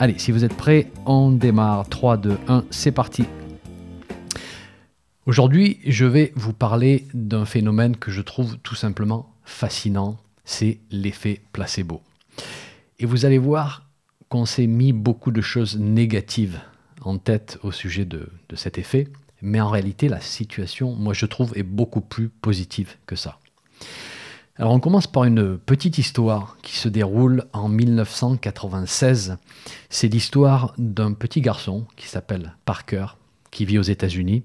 Allez, si vous êtes prêts, on démarre. 3, 2, 1, c'est parti. Aujourd'hui, je vais vous parler d'un phénomène que je trouve tout simplement fascinant, c'est l'effet placebo. Et vous allez voir qu'on s'est mis beaucoup de choses négatives en tête au sujet de, de cet effet, mais en réalité, la situation, moi je trouve, est beaucoup plus positive que ça. Alors on commence par une petite histoire qui se déroule en 1996. C'est l'histoire d'un petit garçon qui s'appelle Parker, qui vit aux États-Unis.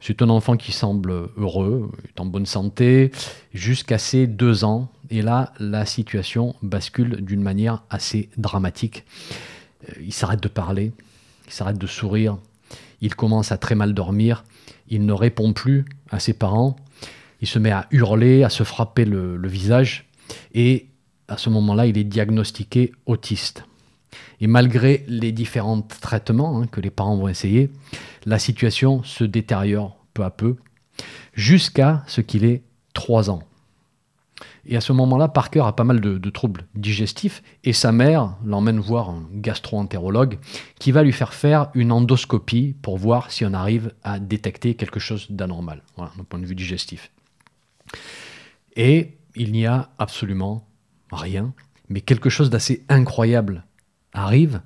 C'est un enfant qui semble heureux, en bonne santé, jusqu'à ses deux ans. Et là, la situation bascule d'une manière assez dramatique. Euh, il s'arrête de parler, il s'arrête de sourire, il commence à très mal dormir, il ne répond plus à ses parents, il se met à hurler, à se frapper le, visage, et à ce moment-là, il est diagnostiqué autiste. Et malgré les différents traitements hein, que les parents vont essayer, la situation se détériore peu à peu, jusqu'à ce qu'il ait 3 ans. Et à ce moment-là, Parker a pas mal de, de, troubles digestifs et sa mère l'emmène voir un gastro-entérologue qui va lui faire faire une endoscopie pour voir si on arrive à détecter quelque chose d'anormal, voilà, d'un point de vue digestif. Et il n'y a absolument rien, mais quelque chose d'assez incroyable arrive.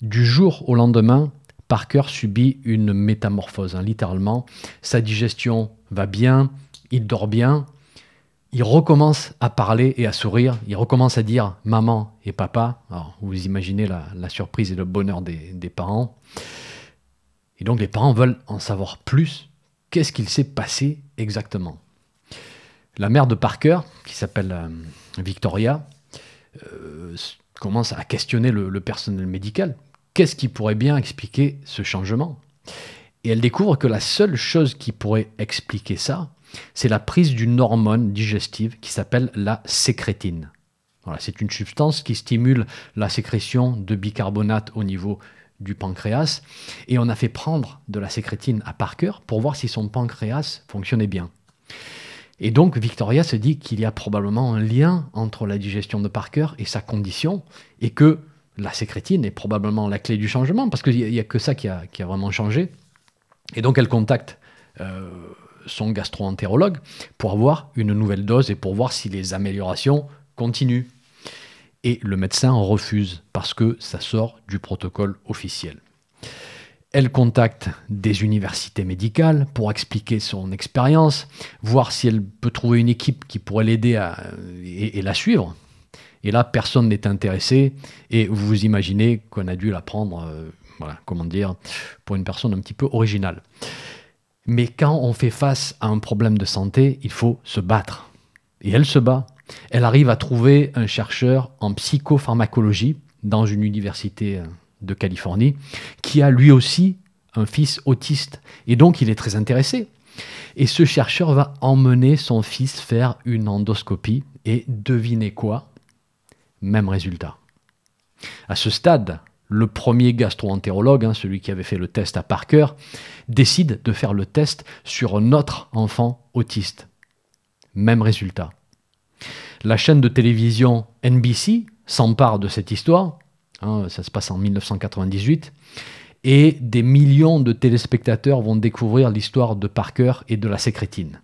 Du jour au lendemain, Parker subit une métamorphose, hein, littéralement. Sa digestion va bien, il dort bien, il recommence à parler et à sourire, il recommence à dire maman et papa. Vous imaginez la, surprise et le bonheur des, parents. Et donc les parents veulent en savoir plus. Qu'est-ce qu'il s'est passé exactement? La mère de Parker, qui s'appelle euh, Victoria, euh, commence à questionner le, personnel médical. Qu'est-ce qui pourrait bien expliquer ce changement? Et elle découvre que la seule chose qui pourrait expliquer ça, c'est la prise d'une hormone digestive qui s'appelle la sécrétine. C'est une substance qui stimule la sécrétion de bicarbonate au niveau du pancréas. Et on a fait prendre de la sécrétine à Parker pour voir si son pancréas fonctionnait bien. Et donc Victoria se dit qu'il y a probablement un lien entre la digestion de Parker et sa condition, et que la sécrétine est probablement la clé du changement, parce qu'il n'y a, que ça qui a, vraiment changé. Et donc elle contacte euh, son gastro-entérologue pour avoir une nouvelle dose et pour voir si les améliorations continuent. Et le médecin refuse parce que ça sort du protocole officiel. Elle contacte des universités médicales pour expliquer son expérience, voir si elle peut trouver une équipe qui pourrait l'aider et, la suivre. Et là, personne n'est intéressé. Et vous vous imaginez qu'on a dû la prendre, euh, voilà, comment dire, pour une personne un petit peu originale. Mais quand on fait face à un problème de santé, il faut se battre. Et elle se bat. Elle arrive à trouver un chercheur en psychopharmacologie dans une université euh, de Californie, qui a lui aussi un fils autiste. Et donc il est très intéressé. Et ce chercheur va emmener son fils faire une endoscopie. Et devinez quoi? Même résultat. À ce stade, le premier gastro-entérologue, hein, celui qui avait fait le test à Parker, décide de faire le test sur un autre enfant autiste. Même résultat. La chaîne de télévision NBC s'empare de cette histoire Hein, ça se passe en 1998. Et des millions de téléspectateurs vont découvrir l'histoire de Parker et de la sécrétine.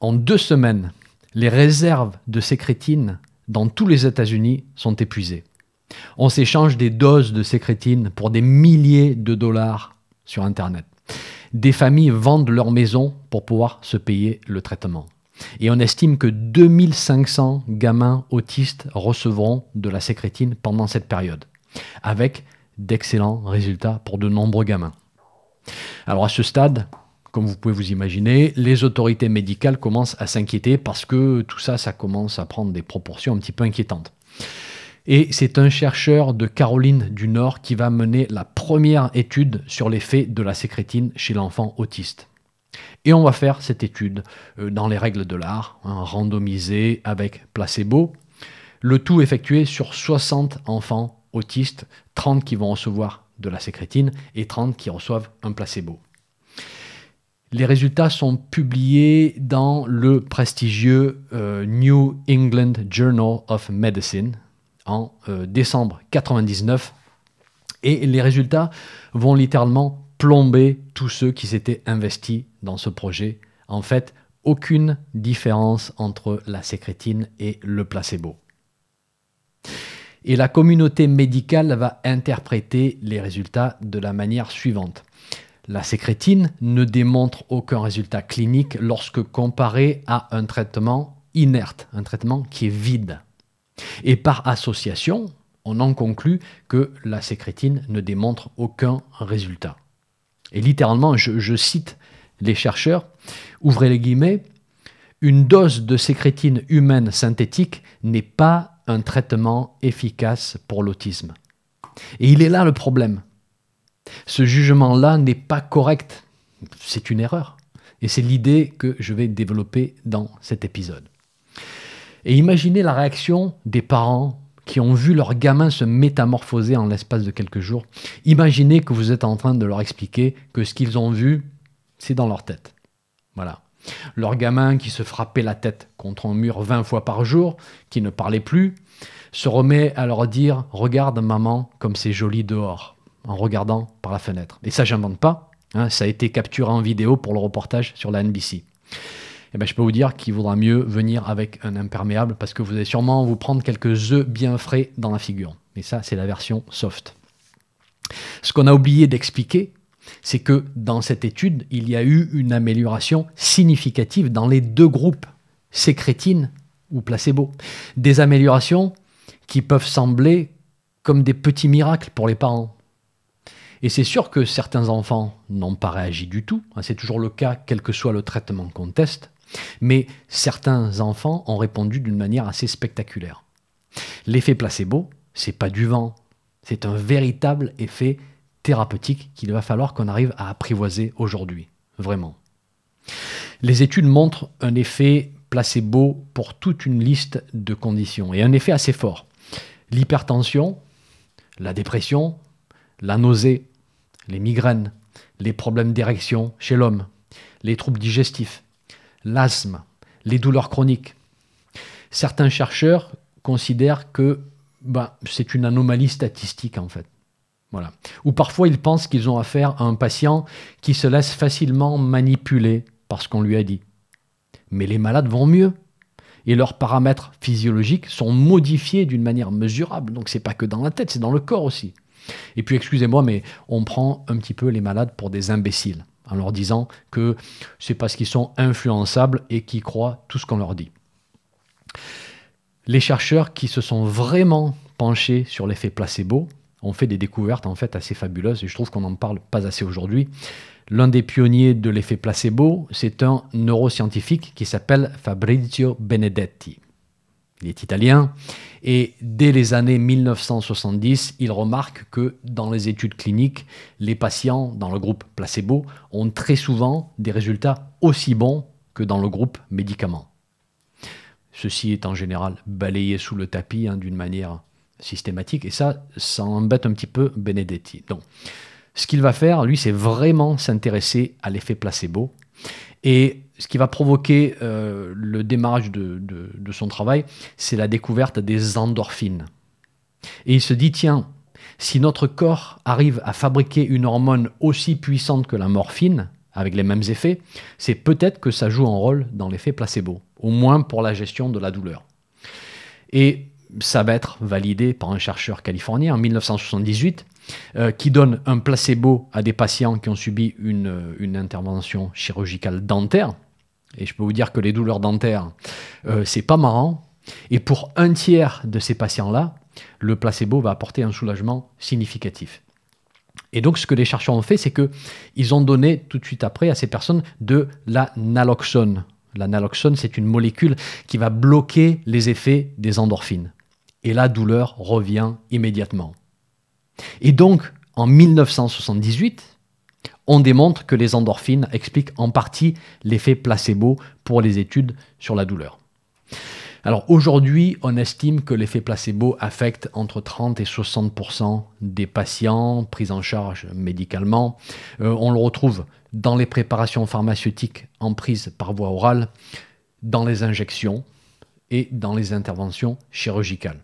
En deux semaines, les réserves de sécrétine dans tous les États-Unis sont épuisées. On s'échange des doses de sécrétine pour des milliers de dollars sur Internet. Des familles vendent leur maison pour pouvoir se payer le traitement. Et on estime que 2500 gamins autistes recevront de la sécrétine pendant cette période, avec d'excellents résultats pour de nombreux gamins. Alors à ce stade, comme vous pouvez vous imaginer, les autorités médicales commencent à s'inquiéter parce que tout ça, ça commence à prendre des proportions un petit peu inquiétantes. Et c'est un chercheur de Caroline du Nord qui va mener la première étude sur l'effet de la sécrétine chez l'enfant autiste. Et on va faire cette étude euh, dans les règles de l'art, hein, randomisée avec placebo, le tout effectué sur 60 enfants autistes, 30 qui vont recevoir de la sécrétine et 30 qui reçoivent un placebo. Les résultats sont publiés dans le prestigieux euh, New England Journal of Medicine en euh, décembre 99 et les résultats vont littéralement plomber tous ceux qui s'étaient investis dans ce projet. En fait, aucune différence entre la sécrétine et le placebo. Et la communauté médicale va interpréter les résultats de la manière suivante. La sécrétine ne démontre aucun résultat clinique lorsque comparée à un traitement inerte, un traitement qui est vide. Et par association, on en conclut que la sécrétine ne démontre aucun résultat. Et littéralement, je, cite les chercheurs, ouvrez les guillemets, une dose de sécrétine humaine synthétique n'est pas un traitement efficace pour l'autisme. Et il est là le problème. Ce jugement-là n'est pas correct. C'est une erreur. Et c'est l'idée que je vais développer dans cet épisode. Et imaginez la réaction des parents qui ont vu leur gamin se métamorphoser en l'espace de quelques jours. Imaginez que vous êtes en train de leur expliquer que ce qu'ils ont vu, c'est dans leur tête. Voilà. Leur gamin qui se frappait la tête contre un mur 20 fois par jour, qui ne parlait plus, se remet à leur dire Regarde maman, comme c'est joli dehors en regardant par la fenêtre. Et ça, j'invente pas. Hein, ça a été capturé en vidéo pour le reportage sur la NBC. Eh ben, je peux vous dire qu'il vaudra mieux venir avec un imperméable parce que vous allez sûrement vous prendre quelques œufs bien frais dans la figure. Mais ça, c'est la version soft. Ce qu'on a oublié d'expliquer, c'est que dans cette étude, il y a eu une amélioration significative dans les deux groupes, sécrétine ou placebo. Des améliorations qui peuvent sembler comme des petits miracles pour les parents. Et c'est sûr que certains enfants n'ont pas réagi du tout, hein, c'est toujours le cas quel que soit le traitement qu'on teste, mais certains enfants ont répondu d'une manière assez spectaculaire. L'effet placebo, c'est pas du vent, c'est un véritable effet thérapeutique qu'il va falloir qu'on arrive à apprivoiser aujourd'hui, vraiment. Les études montrent un effet placebo pour toute une liste de conditions, et un effet assez fort. L'hypertension, la dépression, la nausée, les migraines, les problèmes d'érection chez l'homme, les troubles digestifs, l'asthme, les douleurs chroniques. Certains chercheurs considèrent que ben, c'est une anomalie statistique en fait. Voilà. Ou parfois ils pensent qu'ils ont affaire à un patient qui se laisse facilement manipuler par ce qu'on lui a dit. Mais les malades vont mieux et leurs paramètres physiologiques sont modifiés d'une manière mesurable. Donc c'est pas que dans la tête, c'est dans le corps aussi. Et puis, excusez-moi, mais on prend un petit peu les malades pour des imbéciles en leur disant que c'est parce qu'ils sont influençables et qu'ils croient tout ce qu'on leur dit. Les chercheurs qui se sont vraiment penchés sur l'effet placebo ont fait des découvertes en fait assez fabuleuses et je trouve qu'on n'en parle pas assez aujourd'hui. L'un des pionniers de l'effet placebo, c'est un neuroscientifique qui s'appelle Fabrizio Benedetti. Il est italien et dès les années 1970, il remarque que dans les études cliniques, les patients dans le groupe placebo ont très souvent des résultats aussi bons que dans le groupe médicament. Ceci est en général balayé sous le tapis hein, d'une manière systématique et ça, ça embête un petit peu Benedetti. Donc, ce qu'il va faire, lui, c'est vraiment s'intéresser à l'effet placebo et ce qui va provoquer euh, le démarrage de, son travail, c'est la découverte des endorphines. Et il se dit, tiens, si notre corps arrive à fabriquer une hormone aussi puissante que la morphine, avec les mêmes effets, c'est peut-être que ça joue un rôle dans l'effet placebo, au moins pour la gestion de la douleur. Et ça va être validé par un chercheur californien en 1978 euh, qui donne un placebo à des patients qui ont subi une, intervention chirurgicale dentaire. Et je peux vous dire que les douleurs dentaires, euh, c'est pas marrant. Et pour un tiers de ces patients-là, le placebo va apporter un soulagement significatif. Et donc, ce que les chercheurs ont fait, c'est qu'ils ont donné tout de suite après à ces personnes de la naloxone. La naloxone, c'est une molécule qui va bloquer les effets des endorphines. Et la douleur revient immédiatement. Et donc, en 1978, on démontre que les endorphines expliquent en partie l'effet placebo pour les études sur la douleur. Alors aujourd'hui, on estime que l'effet placebo affecte entre 30 et 60% des patients pris en charge médicalement. Euh, on le retrouve dans les préparations pharmaceutiques en prise par voie orale, dans les injections et dans les interventions chirurgicales.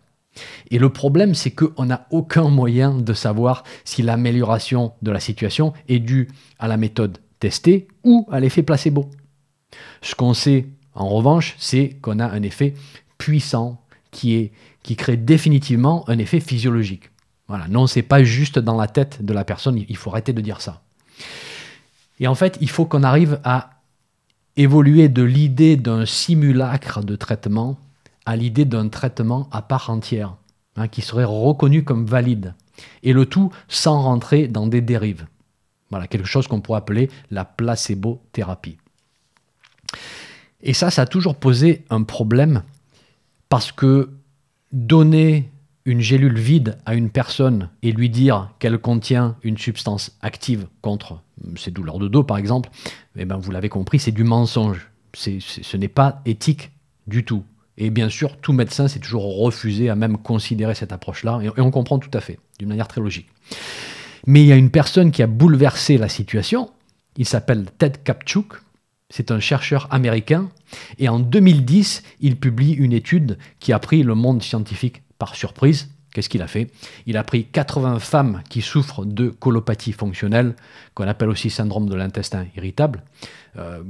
Et le problème, c'est qu'on n'a aucun moyen de savoir si l'amélioration de la situation est due à la méthode testée ou à l'effet placebo. Ce qu'on sait en revanche, c'est qu'on a un effet puissant qui, crée définitivement un effet physiologique. Voilà. Non, c'est pas juste dans la tête de la personne, il faut arrêter de dire ça. Et en fait, il faut qu'on arrive à évoluer de l'idée d'un simulacre de traitement à l'idée d'un traitement à part entière, hein, qui serait reconnu comme valide. Et le tout sans rentrer dans des dérives. Voilà, quelque chose qu'on pourrait appeler la placebo-thérapie. Et ça, ça a toujours posé un problème parce que donner une gélule vide à une personne et lui dire qu'elle contient une substance active contre ses douleurs de dos, par exemple, eh ben, vous l'avez compris, c'est du mensonge. ce n'est pas éthique du tout. Et bien sûr, tout médecin s'est toujours refusé à même considérer cette approche-là, et on comprend tout à fait, d'une manière très logique. Mais il y a une personne qui a bouleversé la situation, il s'appelle Ted Kapchuk, c'est un chercheur américain. Et en 2010, il publie une étude qui a pris le monde scientifique par surprise. Qu'est-ce qu'il a fait? Il a pris 80 femmes qui souffrent de colopathie fonctionnelle, qu'on appelle aussi syndrome de l'intestin irritable, euh,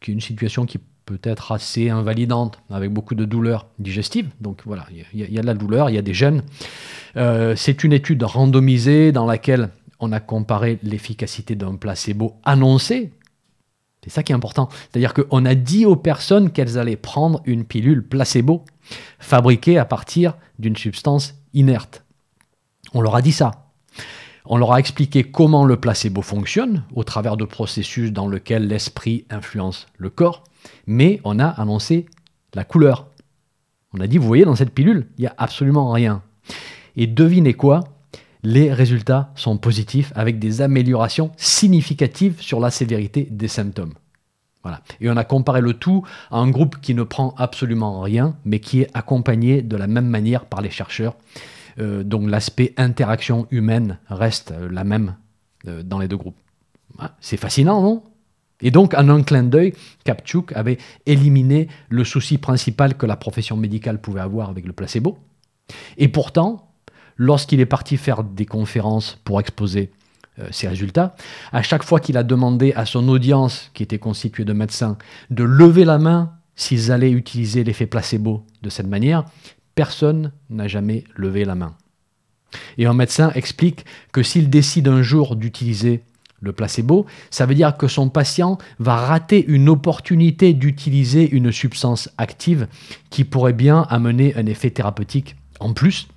qui est une situation qui peut être assez invalidante, avec beaucoup de douleurs digestives. Donc voilà, il y, a de la douleur, il y a des gènes. Euh, c'est une étude randomisée dans laquelle on a comparé l'efficacité d'un placebo annoncé c'est ça qui est important. C'est-à-dire qu'on a dit aux personnes qu'elles allaient prendre une pilule placebo fabriquée à partir d'une substance inerte. On leur a dit ça. On leur a expliqué comment le placebo fonctionne au travers de processus dans lesquels l'esprit influence le corps, mais on a annoncé la couleur. On a dit, vous voyez, dans cette pilule, il n'y a absolument rien. Et devinez quoi? Les résultats sont positifs avec des améliorations significatives sur la sévérité des symptômes. Voilà. Et on a comparé le tout à un groupe qui ne prend absolument rien, mais qui est accompagné de la même manière par les chercheurs. Euh, donc l'aspect interaction humaine reste la même euh, dans les deux groupes. Ah, c'est fascinant, non? Et donc, en un clin d'œil, Kapchuk avait éliminé le souci principal que la profession médicale pouvait avoir avec le placebo. Et pourtant, lorsqu'il est parti faire des conférences pour exposer euh, ses résultats, à chaque fois qu'il a demandé à son audience, qui était constituée de médecins, de lever la main s'ils allaient utiliser l'effet placebo de cette manière, personne n'a jamais levé la main. Et un médecin explique que s'il décide un jour d'utiliser le placebo, ça veut dire que son patient va rater une opportunité d'utiliser une substance active qui pourrait bien amener un effet thérapeutique en plus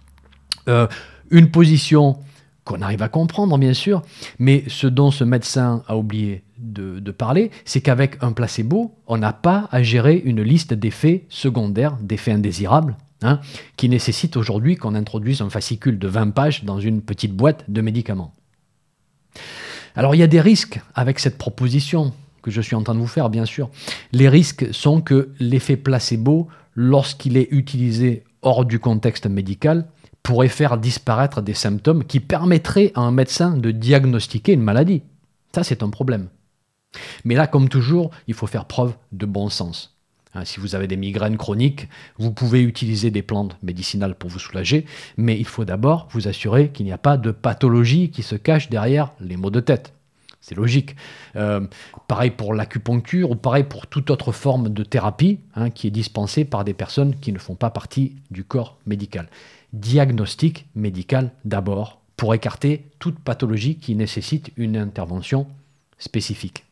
euh, une position qu'on arrive à comprendre, bien sûr, mais ce dont ce médecin a oublié de, parler, c'est qu'avec un placebo, on n'a pas à gérer une liste d'effets secondaires, d'effets indésirables, hein, qui nécessitent aujourd'hui qu'on introduise un fascicule de 20 pages dans une petite boîte de médicaments. Alors il y a des risques avec cette proposition que je suis en train de vous faire, bien sûr. Les risques sont que l'effet placebo, lorsqu'il est utilisé hors du contexte médical, pourrait faire disparaître des symptômes qui permettraient à un médecin de diagnostiquer une maladie. Ça, c'est un problème. Mais là, comme toujours, il faut faire preuve de bon sens. Hein, si vous avez des migraines chroniques, vous pouvez utiliser des plantes médicinales pour vous soulager, mais il faut d'abord vous assurer qu'il n'y a pas de pathologie qui se cache derrière les maux de tête. C'est logique. Euh, pareil pour l'acupuncture ou pareil pour toute autre forme de thérapie hein, qui est dispensée par des personnes qui ne font pas partie du corps médical diagnostic médical d'abord pour écarter toute pathologie qui nécessite une intervention spécifique.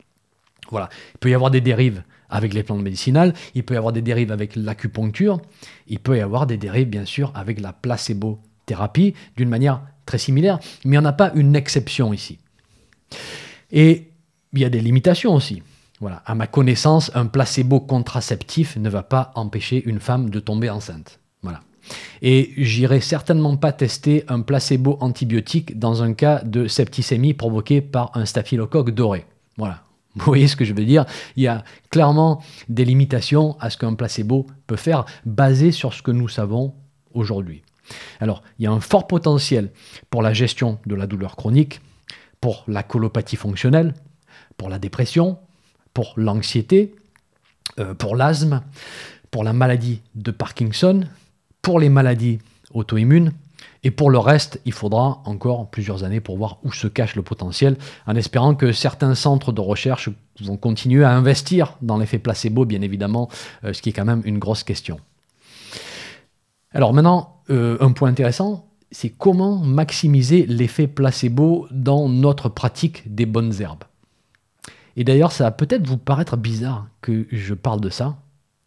Voilà. Il peut y avoir des dérives avec les plantes médicinales, il peut y avoir des dérives avec l'acupuncture, il peut y avoir des dérives bien sûr avec la placebo-thérapie d'une manière très similaire, mais il n'y en a pas une exception ici. Et il y a des limitations aussi. Voilà. À ma connaissance, un placebo contraceptif ne va pas empêcher une femme de tomber enceinte. Voilà. Et j'irai certainement pas tester un placebo antibiotique dans un cas de septicémie provoqué par un staphylocoque doré. Voilà. Vous voyez ce que je veux dire? Il y a clairement des limitations à ce qu'un placebo peut faire basé sur ce que nous savons aujourd'hui. Alors, il y a un fort potentiel pour la gestion de la douleur chronique, pour la colopathie fonctionnelle, pour la dépression, pour l'anxiété, euh, pour l'asthme, pour la maladie de Parkinson, pour les maladies auto-immunes. Et pour le reste, il faudra encore plusieurs années pour voir où se cache le potentiel, en espérant que certains centres de recherche vont continuer à investir dans l'effet placebo, bien évidemment, euh, ce qui est quand même une grosse question. Alors maintenant, euh, un point intéressant, c'est comment maximiser l'effet placebo dans notre pratique des bonnes herbes. Et d'ailleurs, ça va peut-être vous paraître bizarre que je parle de ça.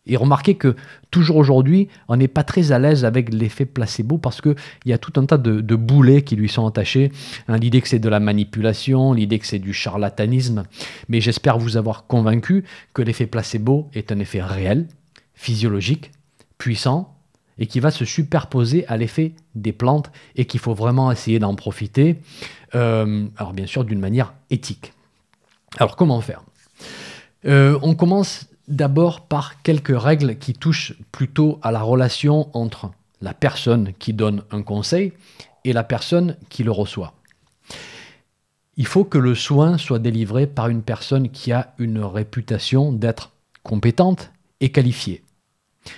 Et remarquez que toujours aujourd'hui, on n'est pas très à l'aise avec l'effet placebo parce qu'il y a tout un tas de, boulets qui lui sont attachés. Hein, l'idée que c'est de la manipulation, l'idée que c'est du charlatanisme. Mais j'espère vous avoir convaincu que l'effet placebo est un effet réel, physiologique, puissant, et qui va se superposer à l'effet des plantes et qu'il faut vraiment essayer d'en profiter, euh, alors bien sûr d'une manière éthique. Alors comment faire? Euh, On commence d'abord par quelques règles qui touchent plutôt à la relation entre la personne qui donne un conseil et la personne qui le reçoit. Il faut que le soin soit délivré par une personne qui a une réputation d'être compétente et qualifiée.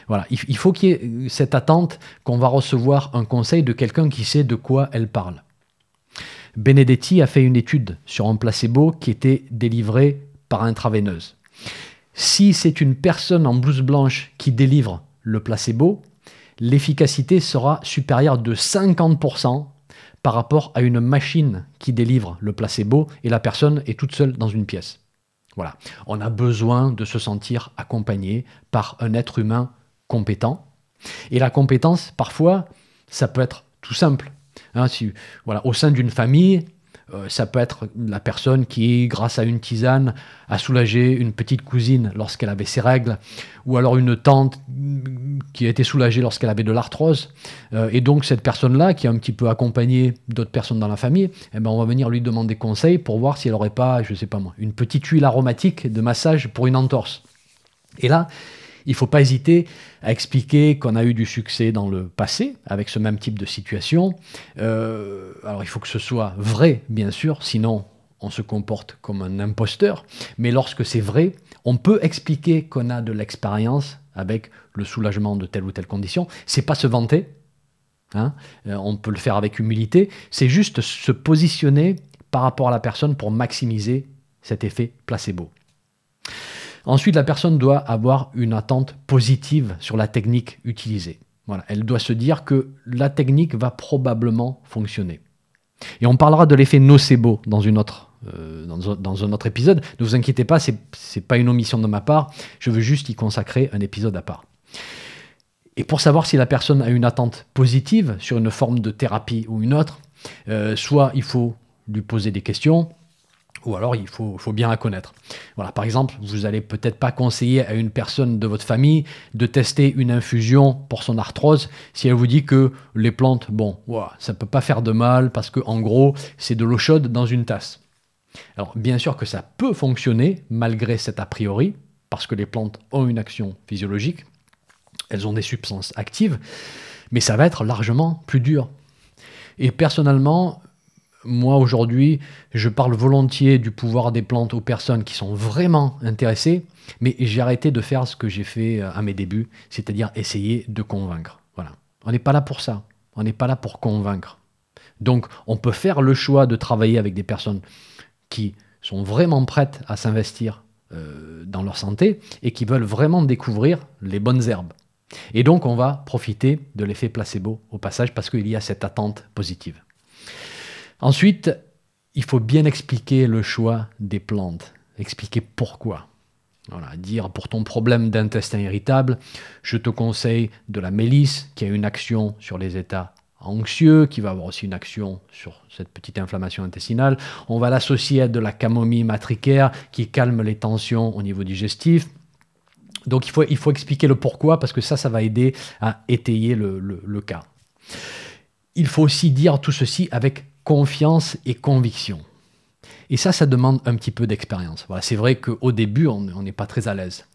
Voilà, il faut qu'il y ait cette attente qu'on va recevoir un conseil de quelqu'un qui sait de quoi elle parle. Benedetti a fait une étude sur un placebo qui était délivré par intraveineuse. Si c'est une personne en blouse blanche qui délivre le placebo, l'efficacité sera supérieure de 50% par rapport à une machine qui délivre le placebo et la personne est toute seule dans une pièce. Voilà. On a besoin de se sentir accompagné par un être humain compétent. Et la compétence, parfois, ça peut être tout simple. Hein, voilà, au sein d'une famille, euh, ça peut être la personne qui, grâce à une tisane, a soulagé une petite cousine lorsqu'elle avait ses règles, ou alors une tante qui a été soulagée lorsqu'elle avait de l'arthrose. Euh, et donc cette personne-là, qui a un petit peu accompagné d'autres personnes dans la famille, eh ben, on va venir lui demander conseil pour voir si elle n'aurait pas, je ne sais pas moi, une petite huile aromatique de massage pour une entorse. Et là, il ne faut pas hésiter à expliquer qu'on a eu du succès dans le passé avec ce même type de situation. Euh, alors il faut que ce soit vrai, bien sûr, sinon on se comporte comme un imposteur. Mais lorsque c'est vrai, on peut expliquer qu'on a de l'expérience avec le soulagement de telle ou telle condition. C'est pas se vanter. Hein. Euh, on peut le faire avec humilité. C'est juste se positionner par rapport à la personne pour maximiser cet effet placebo. Ensuite, la personne doit avoir une attente positive sur la technique utilisée. Elle doit se dire que la technique va probablement fonctionner. Et on parlera de l'effet nocebo dans, euh, dans, un autre épisode. Ne vous inquiétez pas, ce n'est pas une omission de ma part. Je veux juste y consacrer un épisode à part. Et pour savoir si la personne a une attente positive sur une forme de thérapie ou une autre, euh, soit il faut lui poser des questions, ou alors il faut, bien la connaître. Voilà, par exemple, vous n'allez peut-être pas conseiller à une personne de votre famille de tester une infusion pour son arthrose si elle vous dit que les plantes, bon, ça ne peut pas faire de mal parce que en gros, c'est de l'eau chaude dans une tasse. Alors bien sûr que ça peut fonctionner malgré cet a priori, parce que les plantes ont une action physiologique, elles ont des substances actives, mais ça va être largement plus dur. Et personnellement, moi aujourd'hui, je parle volontiers du pouvoir des plantes aux personnes qui sont vraiment intéressées, mais j'ai arrêté de faire ce que j'ai fait euh, à mes débuts, c'est-à-dire essayer de convaincre. Voilà. On n'est pas là pour ça. On n'est pas là pour convaincre. Donc, on peut faire le choix de travailler avec des personnes qui sont vraiment prêtes à s'investir euh, dans leur santé et qui veulent vraiment découvrir les bonnes herbes. Et donc, on va profiter de l'effet placebo au passage parce qu'il y a cette attente positive. Ensuite, il faut bien expliquer le choix des plantes, expliquer pourquoi. Voilà, dire pour ton problème d'intestin irritable, je te conseille de la mélisse qui a une action sur les états anxieux, qui va avoir aussi une action sur cette petite inflammation intestinale. On va l'associer à de la camomille matricaire qui calme les tensions au niveau digestif. Donc il faut, expliquer le pourquoi parce que ça, ça va aider à étayer le, le cas. Il faut aussi dire tout ceci avec confiance et conviction. Et ça, ça demande un petit peu d'expérience. Voilà, c'est vrai qu'au début, on n'est pas très à l'aise.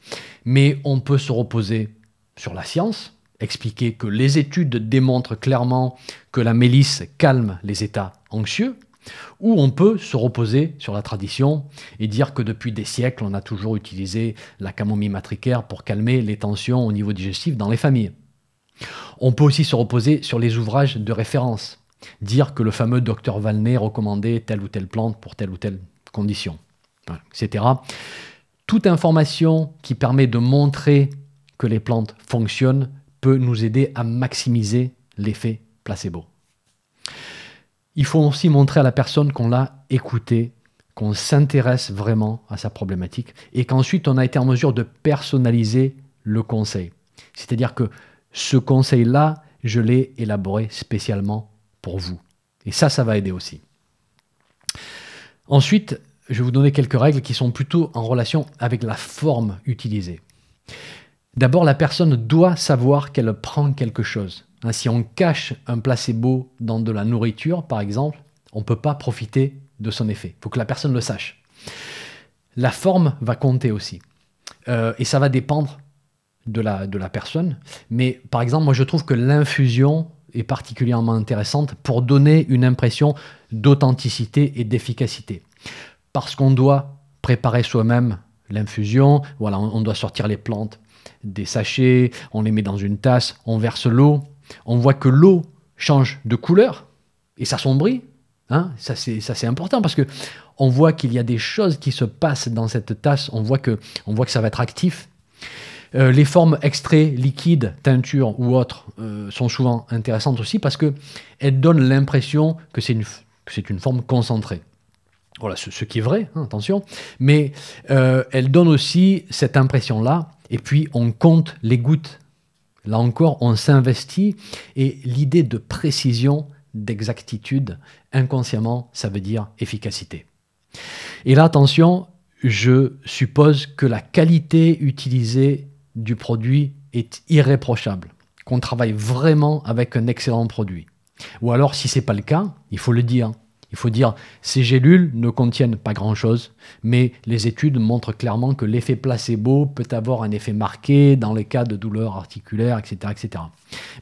Mais on peut se reposer sur la science, expliquer que les études démontrent clairement que la mélisse calme les états anxieux, ou on peut se reposer sur la tradition et dire que depuis des siècles, on a toujours utilisé la camomille matricaire pour calmer les tensions au niveau digestif dans les familles. On peut aussi se reposer sur les ouvrages de référence, dire que le fameux docteur Valnet recommandait telle ou telle plante pour telle ou telle condition, etc. Toute information qui permet de montrer que les plantes fonctionnent peut nous aider à maximiser l'effet placebo. Il faut aussi montrer à la personne qu'on l'a écouté, qu'on s'intéresse vraiment à sa problématique et qu'ensuite on a été en mesure de personnaliser le conseil. C'est-à-dire que ce conseil-là, je l'ai élaboré spécialement vous. Et ça, ça va aider aussi. Ensuite, je vais vous donner quelques règles qui sont plutôt en relation avec la forme utilisée. D'abord, la personne doit savoir qu'elle prend quelque chose. Hein, si on cache un placebo dans de la nourriture, par exemple, on ne peut pas profiter de son effet. Il faut que la personne le sache. La forme va compter aussi. Euh, et ça va dépendre de la, de la personne. Mais par exemple, moi je trouve que l'infusion est particulièrement intéressante pour donner une impression d'authenticité et d'efficacité. Parce qu'on doit préparer soi-même l'infusion, voilà, on doit sortir les plantes des sachets, on les met dans une tasse, on verse l'eau, on voit que l'eau change de couleur et s'assombrit. Hein ça c'est important parce que on voit qu'il y a des choses qui se passent dans cette tasse, on voit que, on voit que ça va être actif. Euh, les formes extraits, liquides, teinture ou autres euh, sont souvent intéressantes aussi parce qu'elles donnent l'impression que c'est une, une, forme concentrée. Voilà, ce, qui est vrai, hein, attention, mais euh, elles donnent aussi cette impression-là, et puis on compte les gouttes. Là encore, on s'investit, et l'idée de précision, d'exactitude, inconsciemment, ça veut dire efficacité. Et là, attention, je suppose que la qualité utilisée du produit est irréprochable, qu'on travaille vraiment avec un excellent produit. Ou alors, si ce n'est pas le cas, il faut le dire. Il faut dire, ces gélules ne contiennent pas grand-chose, mais les études montrent clairement que l'effet placebo peut avoir un effet marqué dans les cas de douleurs articulaires, etc. etc.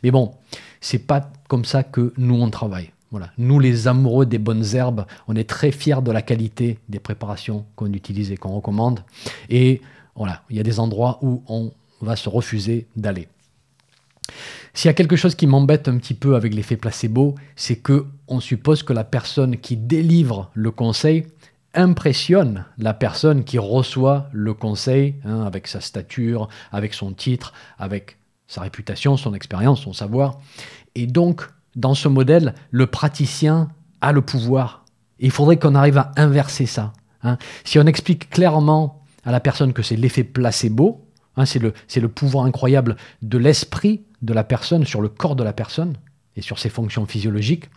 Mais bon, c'est pas comme ça que nous on travaille. Voilà. Nous, les amoureux des bonnes herbes, on est très fiers de la qualité des préparations qu'on utilise et qu'on recommande. Et voilà, il y a des endroits où on va se refuser d'aller. S'il y a quelque chose qui m'embête un petit peu avec l'effet placebo, c'est que on suppose que la personne qui délivre le conseil impressionne la personne qui reçoit le conseil hein, avec sa stature, avec son titre, avec sa réputation, son expérience, son savoir. Et donc, dans ce modèle, le praticien a le pouvoir. il faudrait qu'on arrive à inverser ça. Hein. Si on explique clairement à la personne que c'est l'effet placebo, Hein, c'est le, pouvoir incroyable de l'esprit de la personne sur le corps de la personne et sur ses fonctions physiologiques.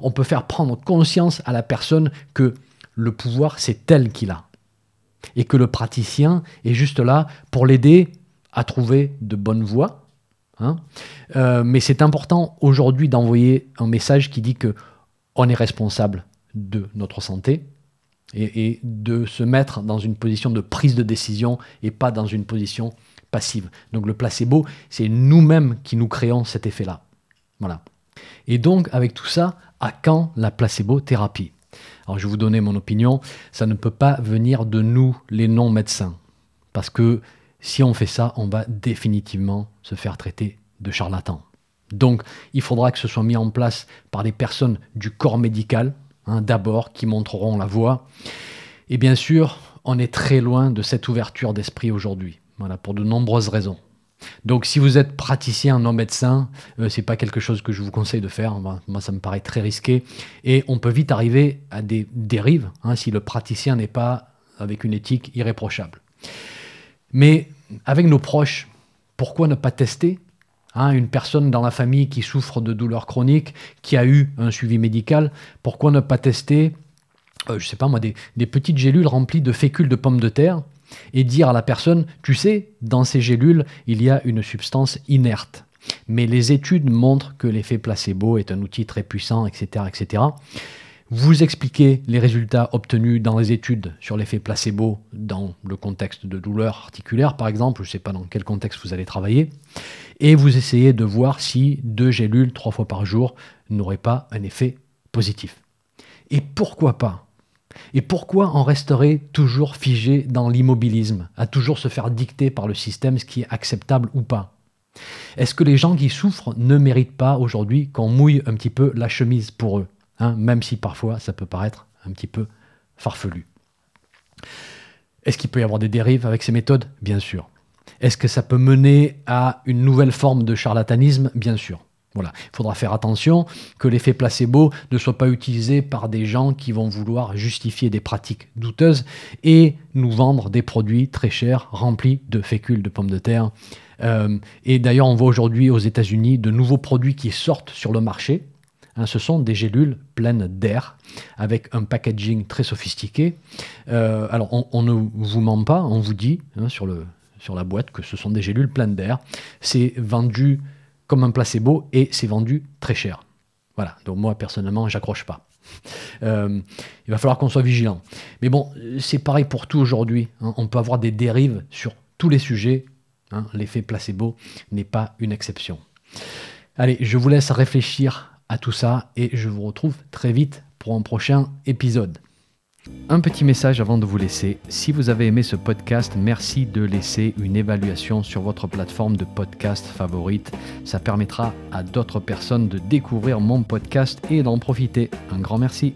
On peut faire prendre conscience à la personne que le pouvoir, c'est elle qui l'a. Et que le praticien est juste là pour l'aider à trouver de bonnes voies. Hein. Euh, mais c'est important aujourd'hui d'envoyer un message qui dit que on est responsable de notre santé, et, de se mettre dans une position de prise de décision et pas dans une position passive. Donc le placebo, c'est nous-mêmes qui nous créons cet effet-là. Voilà. Et donc avec tout ça, à quand la placebo-thérapie? Alors je vais vous donner mon opinion, ça ne peut pas venir de nous, les non-médecins. Parce que si on fait ça, on va définitivement se faire traiter de charlatan. Donc il faudra que ce soit mis en place par des personnes du corps médical, Hein, d'abord, qui montreront la voie. Et bien sûr, on est très loin de cette ouverture d'esprit aujourd'hui, voilà, pour de nombreuses raisons. Donc, si vous êtes praticien non médecin, euh, c'est pas quelque chose que je vous conseille de faire. Moi, ça me paraît très risqué. Et on peut vite arriver à des dérives hein, si le praticien n'est pas avec une éthique irréprochable. Mais avec nos proches, pourquoi ne pas tester Hein, une personne dans la famille qui souffre de douleurs chroniques, qui a eu un suivi médical, pourquoi ne pas tester, euh, je sais pas moi, des, petites gélules remplies de fécules de pommes de terre et dire à la personne, tu sais, dans ces gélules, il y a une substance inerte. Mais les études montrent que l'effet placebo est un outil très puissant, etc. etc. Vous expliquez les résultats obtenus dans les études sur l'effet placebo dans le contexte de douleur articulaire, par exemple, je ne sais pas dans quel contexte vous allez travailler, et vous essayez de voir si deux gélules trois fois par jour n'auraient pas un effet positif. Et pourquoi pas? Et pourquoi en resterait toujours figé dans l'immobilisme, à toujours se faire dicter par le système ce qui est acceptable ou pas? Est-ce que les gens qui souffrent ne méritent pas aujourd'hui qu'on mouille un petit peu la chemise pour eux? Hein, même si parfois ça peut paraître un petit peu farfelu. Est-ce qu'il peut y avoir des dérives avec ces méthodes? Bien sûr. Est-ce que ça peut mener à une nouvelle forme de charlatanisme? Bien sûr. Voilà. Il faudra faire attention que l'effet placebo ne soit pas utilisé par des gens qui vont vouloir justifier des pratiques douteuses et nous vendre des produits très chers remplis de fécule de pommes de terre. Euh, et d'ailleurs, on voit aujourd'hui aux États-Unis de nouveaux produits qui sortent sur le marché Hein, ce sont des gélules pleines d'air avec un packaging très sophistiqué. Euh, alors, on, ne vous ment pas, on vous dit hein, sur, la boîte que ce sont des gélules pleines d'air. C'est vendu comme un placebo et c'est vendu très cher. Voilà, donc moi personnellement, j'accroche pas. Euh, il va falloir qu'on soit vigilant. Mais bon, c'est pareil pour tout aujourd'hui. Hein. On peut avoir des dérives sur tous les sujets. L'effet placebo n'est pas une exception. Allez, je vous laisse réfléchir à tout ça et je vous retrouve très vite pour un prochain épisode. Un petit message avant de vous laisser. Si vous avez aimé ce podcast, merci de laisser une évaluation sur votre plateforme de podcast favorite. Ça permettra à d'autres personnes de découvrir mon podcast et d'en profiter. Un grand merci.